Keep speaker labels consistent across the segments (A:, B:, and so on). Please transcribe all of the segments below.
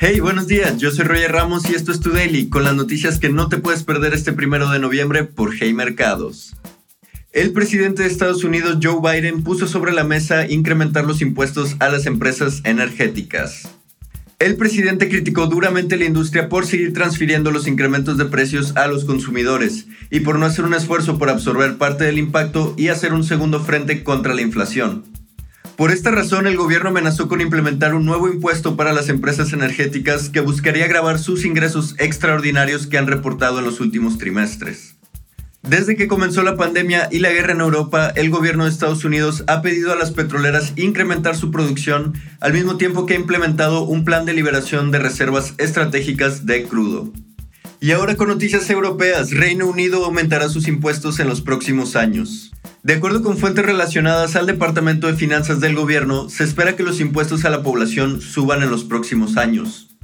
A: Hey, buenos días, yo soy Roger Ramos y esto es Tu Daily, con las noticias que no te puedes perder este primero de noviembre por Hey Mercados. El presidente de Estados Unidos, Joe Biden, puso sobre la mesa incrementar los impuestos a las empresas energéticas. El presidente criticó duramente la industria por seguir transfiriendo los incrementos de precios a los consumidores y por no hacer un esfuerzo por absorber parte del impacto y hacer un segundo frente contra la inflación. Por esta razón, el gobierno amenazó con implementar un nuevo impuesto para las empresas energéticas que buscaría grabar sus ingresos extraordinarios que han reportado en los últimos trimestres. Desde que comenzó la pandemia y la guerra en Europa, el gobierno de Estados Unidos ha pedido a las petroleras incrementar su producción al mismo tiempo que ha implementado un plan de liberación de reservas estratégicas de crudo. Y ahora con noticias europeas, Reino Unido aumentará sus impuestos en los próximos años. De acuerdo con fuentes relacionadas al Departamento de Finanzas del gobierno, se espera que los impuestos a la población suban en los próximos años.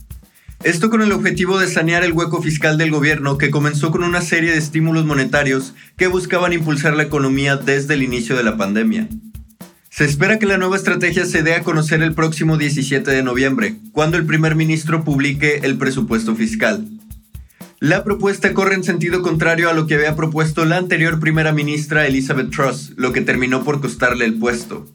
A: Esto con el objetivo de sanear el hueco fiscal del gobierno que comenzó con una serie de estímulos monetarios que buscaban impulsar la economía desde el inicio de la pandemia. Se espera que la nueva estrategia se dé a conocer el próximo 17 de noviembre, cuando el primer ministro publique el presupuesto fiscal. La propuesta corre en sentido contrario a lo que había propuesto la anterior primera ministra Elizabeth Truss, lo que terminó por costarle el puesto.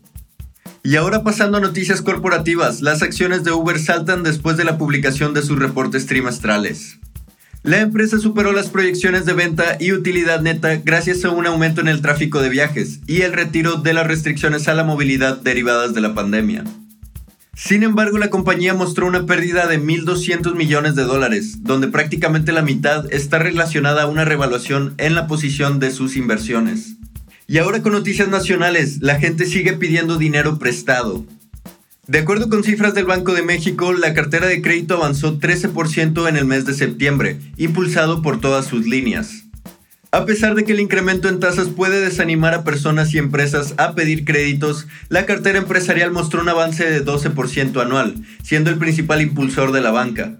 A: Y ahora pasando a noticias corporativas, las acciones de Uber saltan después de la publicación de sus reportes trimestrales. La empresa superó las proyecciones de venta y utilidad neta gracias a un aumento en el tráfico de viajes y el retiro de las restricciones a la movilidad derivadas de la pandemia. Sin embargo, la compañía mostró una pérdida de 1.200 millones de dólares, donde prácticamente la mitad está relacionada a una revaluación en la posición de sus inversiones. Y ahora con noticias nacionales, la gente sigue pidiendo dinero prestado. De acuerdo con cifras del Banco de México, la cartera de crédito avanzó 13% en el mes de septiembre, impulsado por todas sus líneas. A pesar de que el incremento en tasas puede desanimar a personas y empresas a pedir créditos, la cartera empresarial mostró un avance de 12% anual, siendo el principal impulsor de la banca.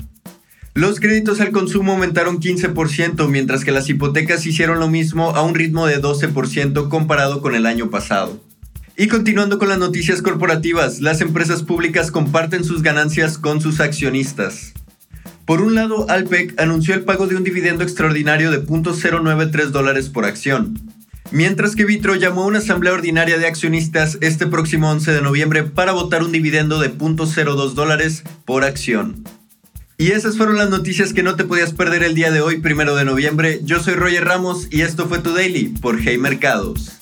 A: Los créditos al consumo aumentaron 15%, mientras que las hipotecas hicieron lo mismo a un ritmo de 12% comparado con el año pasado. Y continuando con las noticias corporativas, las empresas públicas comparten sus ganancias con sus accionistas. Por un lado, Alpec anunció el pago de un dividendo extraordinario de 0.093 dólares por acción, mientras que Vitro llamó a una asamblea ordinaria de accionistas este próximo 11 de noviembre para votar un dividendo de 0.02 dólares por acción. Y esas fueron las noticias que no te podías perder el día de hoy, primero de noviembre. Yo soy Roger Ramos y esto fue tu Daily por Hey Mercados.